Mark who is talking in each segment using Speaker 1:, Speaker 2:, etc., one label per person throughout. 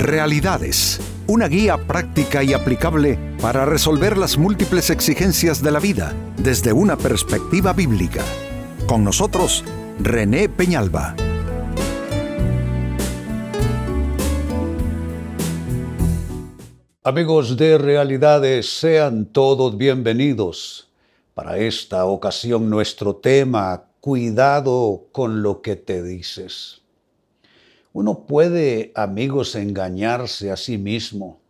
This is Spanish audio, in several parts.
Speaker 1: Realidades, una guía práctica y aplicable para resolver las múltiples exigencias de la vida desde una perspectiva bíblica. Con nosotros, René Peñalba.
Speaker 2: Amigos de Realidades, sean todos bienvenidos. Para esta ocasión nuestro tema, cuidado con lo que te dices. Uno puede, amigos, engañarse a sí mismo.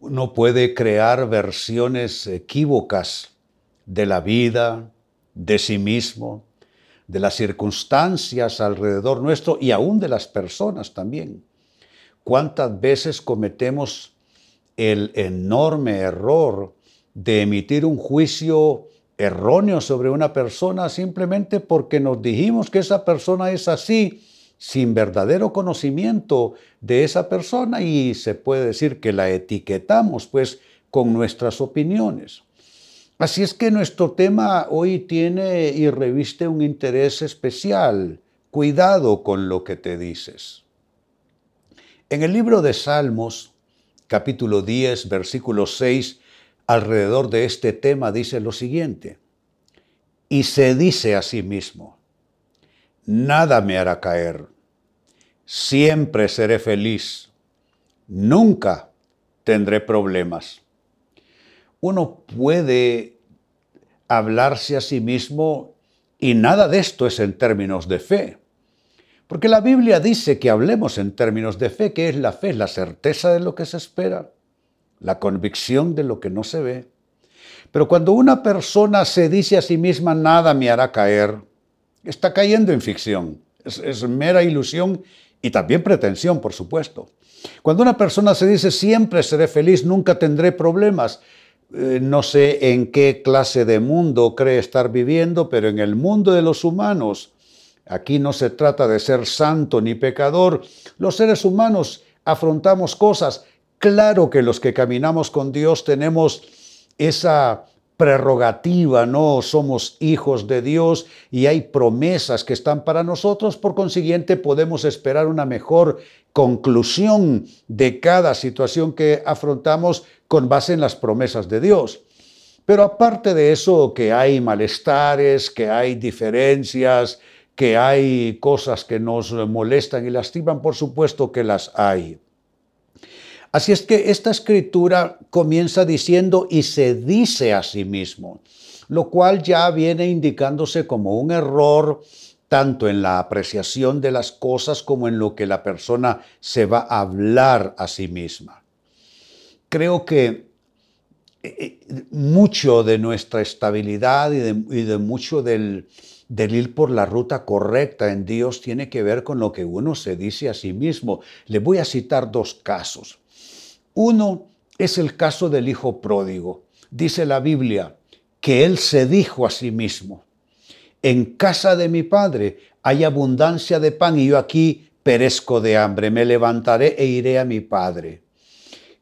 Speaker 2: Uno puede crear versiones equívocas de la vida, de sí mismo, de las circunstancias alrededor nuestro y aún de las personas también. ¿Cuántas veces cometemos el enorme error de emitir un juicio erróneo sobre una persona simplemente porque nos dijimos que esa persona es así sin verdadero conocimiento de esa persona y se puede decir que la etiquetamos pues con nuestras opiniones. Así es que nuestro tema hoy tiene y reviste un interés especial. Cuidado con lo que te dices. En el libro de Salmos, capítulo 10, versículo 6, alrededor de este tema dice lo siguiente, y se dice a sí mismo, nada me hará caer, siempre seré feliz, nunca tendré problemas. Uno puede hablarse a sí mismo y nada de esto es en términos de fe. Porque la Biblia dice que hablemos en términos de fe, que es la fe, la certeza de lo que se espera, la convicción de lo que no se ve. Pero cuando una persona se dice a sí misma, nada me hará caer, está cayendo en ficción, es, mera ilusión y también pretensión, por supuesto. Cuando una persona se dice, siempre seré feliz, nunca tendré problemas, eh, no sé en qué clase de mundo cree estar viviendo, pero en el mundo de los humanos, Aquí no se trata de ser santo ni pecador. Los seres humanos afrontamos cosas. Claro que los que caminamos con Dios tenemos esa prerrogativa, no somos hijos de Dios y hay promesas que están para nosotros, por consiguiente podemos esperar una mejor conclusión de cada situación que afrontamos con base en las promesas de Dios. Pero aparte de eso, que hay malestares, que hay diferencias, que hay cosas que nos molestan y lastiman, por supuesto que las hay. Así es que esta escritura comienza diciendo y se dice a sí mismo, lo cual ya viene indicándose como un error tanto en la apreciación de las cosas como en lo que la persona se va a hablar a sí misma. Creo que eh, eh, mucho de nuestra estabilidad y de, mucho del, del ir por la ruta correcta en Dios tiene que ver con lo que uno se dice a sí mismo. Le voy a citar dos casos. Uno es el caso del hijo pródigo. Dice la Biblia que él se dijo a sí mismo, en casa de mi padre hay abundancia de pan y yo aquí perezco de hambre, me levantaré e iré a mi padre.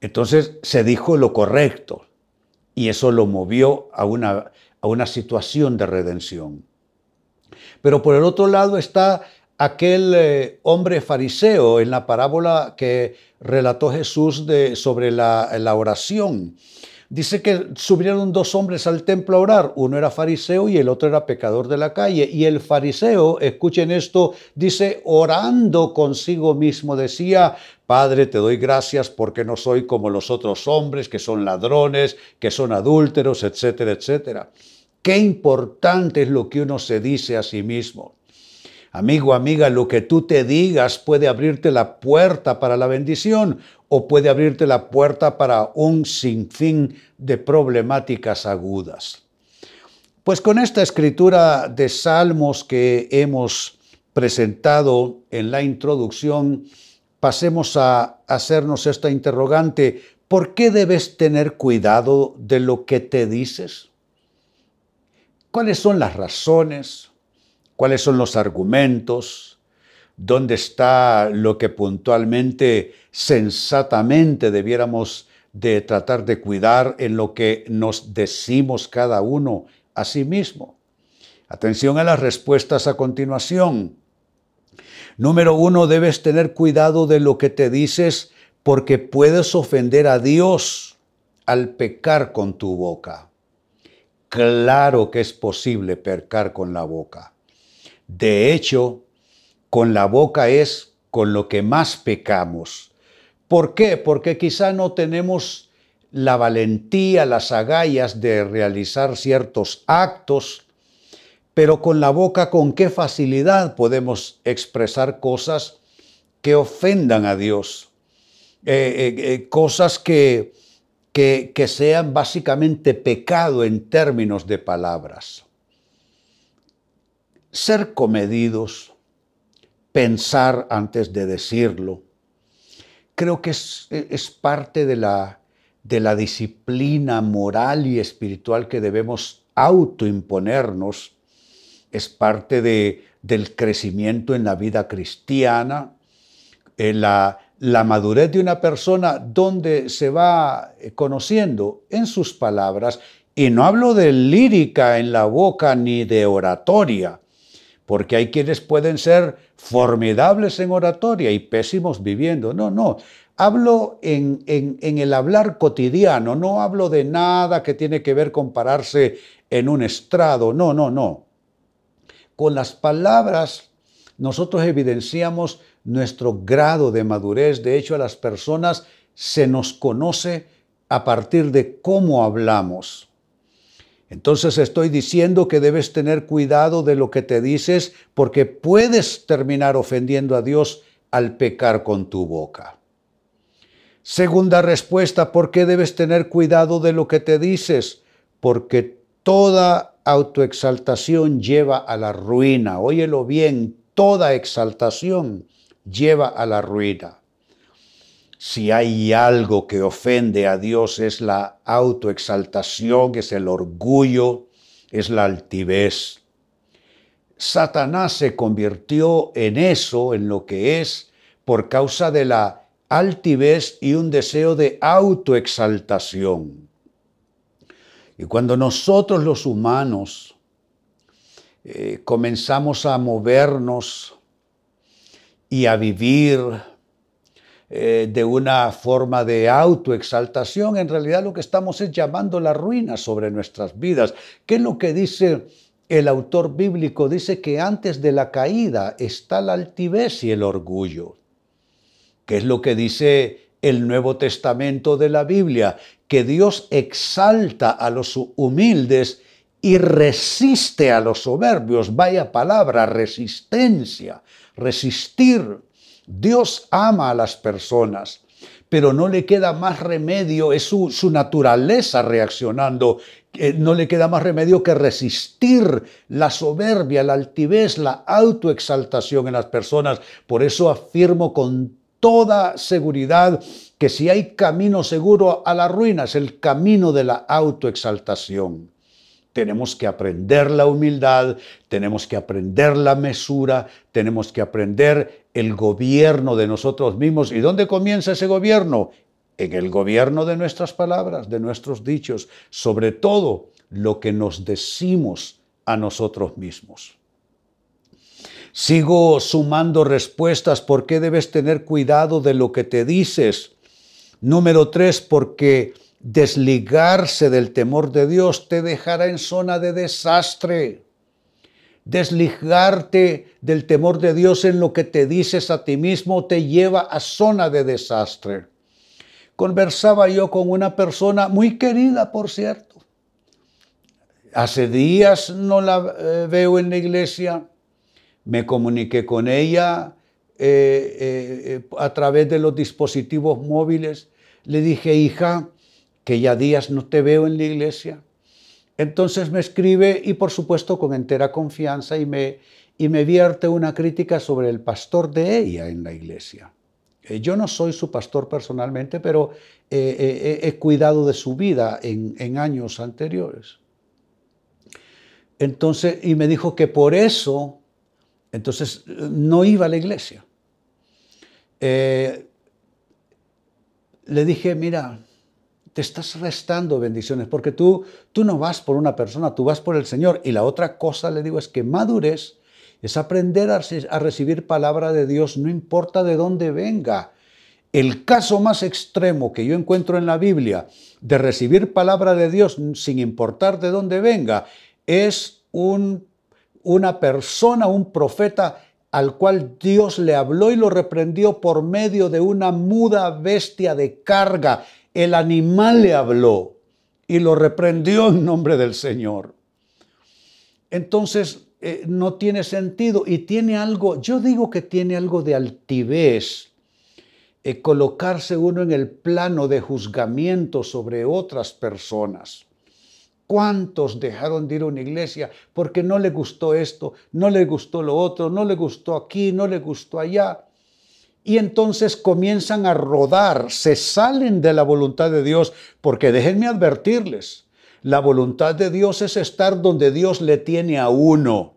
Speaker 2: Entonces se dijo lo correcto y eso lo movió a una, a una situación de redención. Pero por el otro lado está aquel eh, hombre fariseo en la parábola que relató Jesús de, sobre la, la oración. Dice que subieron dos hombres al templo a orar, uno era fariseo y el otro era pecador de la calle. Y el fariseo, escuchen esto, dice, orando consigo mismo, decía, Padre, te doy gracias porque no soy como los otros hombres que son ladrones, que son adúlteros, etcétera, etcétera. Qué importante es lo que uno se dice a sí mismo. Amigo, amiga, lo que tú te digas puede abrirte la puerta para la bendición o puede abrirte la puerta para un sinfín de problemáticas agudas. Pues con esta escritura de salmos que hemos presentado en la introducción, pasemos a hacernos esta interrogante, ¿por qué debes tener cuidado de lo que te dices? ¿Cuáles son las razones? ¿Cuáles son los argumentos? ¿Dónde está lo que puntualmente, sensatamente debiéramos de tratar de cuidar en lo que nos decimos cada uno a sí mismo? Atención a las respuestas a continuación. Número uno, debes tener cuidado de lo que te dices porque puedes ofender a Dios al pecar con tu boca. Claro que es posible pecar con la boca. De hecho, con la boca es con lo que más pecamos. ¿Por qué? Porque quizá no tenemos la valentía, las agallas de realizar ciertos actos, pero con la boca con qué facilidad podemos expresar cosas que ofendan a Dios, eh, eh, eh, cosas que, que, que sean básicamente pecado en términos de palabras. Ser comedidos, pensar antes de decirlo, creo que es, parte de la, disciplina moral y espiritual que debemos autoimponernos, es parte de, del crecimiento en la vida cristiana, en la, la madurez de una persona donde se va conociendo en sus palabras, y no hablo de lírica en la boca ni de oratoria, porque hay quienes pueden ser formidables en oratoria y pésimos viviendo. No, no. Hablo en, el hablar cotidiano, no hablo de nada que tiene que ver con pararse en un estrado, no, no, no. Con las palabras nosotros evidenciamos nuestro grado de madurez. De hecho, a las personas se nos conoce a partir de cómo hablamos. Entonces estoy diciendo que debes tener cuidado de lo que te dices porque puedes terminar ofendiendo a Dios al pecar con tu boca. Segunda respuesta, ¿por qué debes tener cuidado de lo que te dices? Porque toda autoexaltación lleva a la ruina. Óyelo bien, toda exaltación lleva a la ruina si hay algo que ofende a Dios es la autoexaltación, es el orgullo, es la altivez. Satanás se convirtió en eso, en lo que es, por causa de la altivez y un deseo de autoexaltación. Y cuando nosotros los humanos eh, comenzamos a movernos y a vivir eh, de una forma de autoexaltación, en realidad lo que estamos es llamando la ruina sobre nuestras vidas. ¿Qué es lo que dice el autor bíblico? Dice que antes de la caída está la altivez y el orgullo. ¿Qué es lo que dice el Nuevo Testamento de la Biblia? Que Dios exalta a los humildes y resiste a los soberbios. Vaya palabra, resistencia, resistir. Dios ama a las personas, pero no le queda más remedio, es su, naturaleza reaccionando, no le queda más remedio que resistir la soberbia, la altivez, la autoexaltación en las personas. Por eso afirmo con toda seguridad que si hay camino seguro a la ruina es el camino de la autoexaltación. Tenemos que aprender la humildad, tenemos que aprender la mesura, tenemos que aprender el gobierno de nosotros mismos. ¿Y dónde comienza ese gobierno? En el gobierno de nuestras palabras, de nuestros dichos, sobre todo lo que nos decimos a nosotros mismos. Sigo sumando respuestas. ¿Por qué debes tener cuidado de lo que te dices? Número tres, porque Desligarse del temor de Dios te dejará en zona de desastre. Desligarte del temor de Dios en lo que te dices a ti mismo te lleva a zona de desastre. Conversaba yo con una persona muy querida, por cierto. Hace días no la eh, veo en la iglesia. Me comuniqué con ella eh, eh, a través de los dispositivos móviles. Le dije, hija, que ya días no te veo en la iglesia. Entonces me escribe y por supuesto con entera confianza y me, y me vierte una crítica sobre el pastor de ella en la iglesia. Eh, yo no soy su pastor personalmente, pero he cuidado de su vida en, en, años anteriores. Entonces, y me dijo que por eso, entonces, no iba a la iglesia. Eh, le dije, mira, te estás restando bendiciones, porque tú, tú no vas por una persona, tú vas por el Señor. Y la otra cosa, le digo, es que madurez es aprender a, recibir palabra de Dios, no importa de dónde venga. El caso más extremo que yo encuentro en la Biblia de recibir palabra de Dios sin importar de dónde venga es un, una persona, un profeta al cual Dios le habló y lo reprendió por medio de una muda bestia de carga. El animal le habló y lo reprendió en nombre del Señor. Entonces, eh, no tiene sentido y tiene algo, yo digo que tiene algo de altivez eh, colocarse uno en el plano de juzgamiento sobre otras personas. ¿Cuántos dejaron de ir a una iglesia porque no le gustó esto, no le gustó lo otro, no le gustó aquí, no le gustó allá? Y entonces comienzan a rodar, se salen de la voluntad de Dios, porque déjenme advertirles, la voluntad de Dios es estar donde Dios le tiene a uno.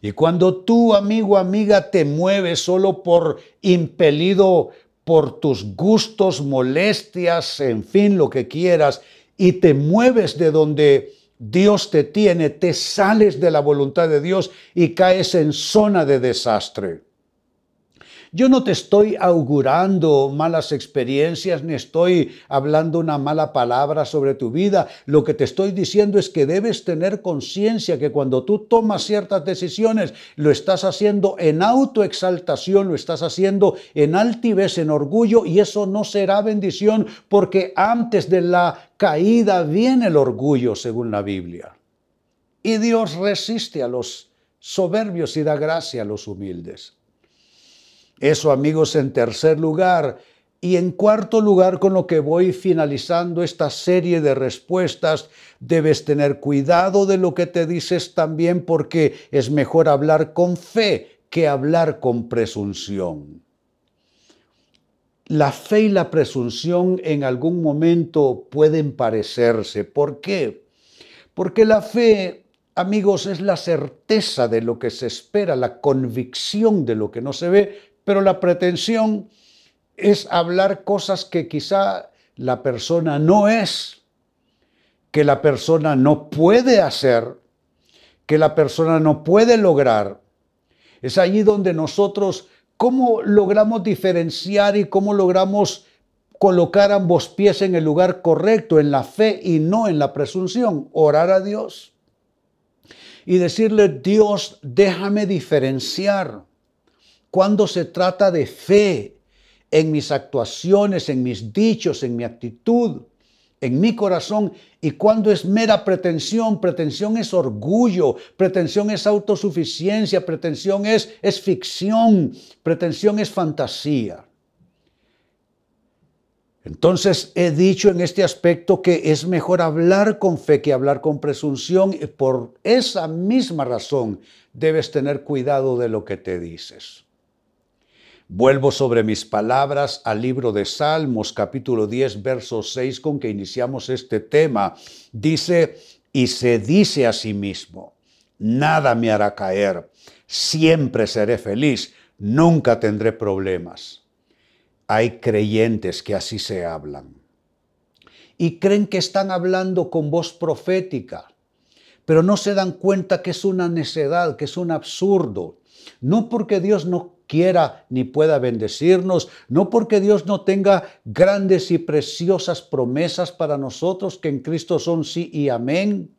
Speaker 2: Y cuando tú, amigo, amiga, te mueves solo por impelido por tus gustos, molestias, en fin, lo que quieras, y te mueves de donde Dios te tiene, te sales de la voluntad de Dios y caes en zona de desastre. Yo no te estoy augurando malas experiencias ni estoy hablando una mala palabra sobre tu vida. Lo que te estoy diciendo es que debes tener conciencia que cuando tú tomas ciertas decisiones, lo estás haciendo en autoexaltación, lo estás haciendo en altivez, en orgullo, y eso no será bendición porque antes de la caída viene el orgullo, según la Biblia. Y Dios resiste a los soberbios y da gracia a los humildes. Eso amigos en tercer lugar. Y en cuarto lugar, con lo que voy finalizando esta serie de respuestas, debes tener cuidado de lo que te dices también porque es mejor hablar con fe que hablar con presunción. La fe y la presunción en algún momento pueden parecerse. ¿Por qué? Porque la fe, amigos, es la certeza de lo que se espera, la convicción de lo que no se ve, pero la pretensión es hablar cosas que quizá la persona no es, que la persona no puede hacer, que la persona no puede lograr. Es allí donde nosotros, ¿cómo logramos diferenciar y cómo logramos colocar ambos pies en el lugar correcto, en la fe y no en la presunción? Orar a Dios y decirle, Dios, déjame diferenciar cuando se trata de fe en mis actuaciones, en mis dichos, en mi actitud, en mi corazón, y cuando es mera pretensión, pretensión es orgullo, pretensión es autosuficiencia, pretensión es, es ficción, pretensión es fantasía. Entonces he dicho en este aspecto que es mejor hablar con fe que hablar con presunción y por esa misma razón debes tener cuidado de lo que te dices. Vuelvo sobre mis palabras al libro de Salmos capítulo 10, verso 6 con que iniciamos este tema. Dice, y se dice a sí mismo, nada me hará caer, siempre seré feliz, nunca tendré problemas. Hay creyentes que así se hablan y creen que están hablando con voz profética, pero no se dan cuenta que es una necedad, que es un absurdo. No porque Dios no quiera ni pueda bendecirnos, no porque Dios no tenga grandes y preciosas promesas para nosotros que en Cristo son sí y amén,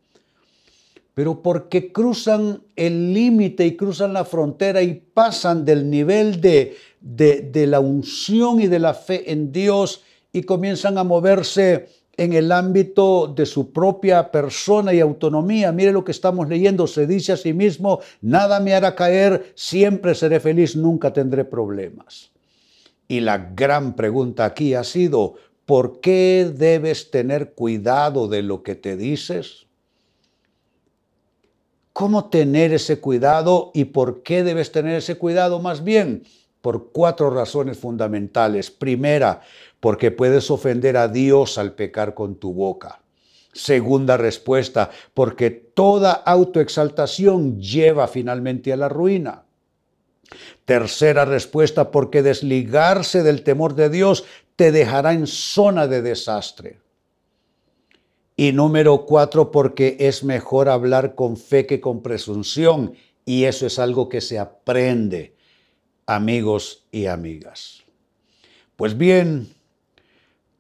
Speaker 2: pero porque cruzan el límite y cruzan la frontera y pasan del nivel de, de, de la unción y de la fe en Dios y comienzan a moverse en el ámbito de su propia persona y autonomía. Mire lo que estamos leyendo, se dice a sí mismo, nada me hará caer, siempre seré feliz, nunca tendré problemas. Y la gran pregunta aquí ha sido, ¿por qué debes tener cuidado de lo que te dices? ¿Cómo tener ese cuidado y por qué debes tener ese cuidado? Más bien, por cuatro razones fundamentales. Primera, porque puedes ofender a Dios al pecar con tu boca. Segunda respuesta, porque toda autoexaltación lleva finalmente a la ruina. Tercera respuesta, porque desligarse del temor de Dios te dejará en zona de desastre. Y número cuatro, porque es mejor hablar con fe que con presunción. Y eso es algo que se aprende, amigos y amigas. Pues bien,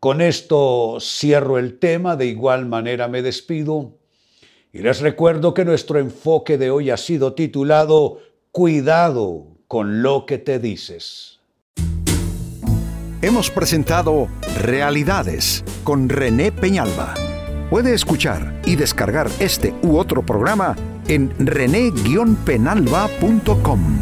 Speaker 2: con esto cierro el tema, de igual manera me despido y les recuerdo que nuestro enfoque de hoy ha sido titulado Cuidado con lo que te dices.
Speaker 1: Hemos presentado Realidades con René Peñalba. Puede escuchar y descargar este u otro programa en rene-penalba.com.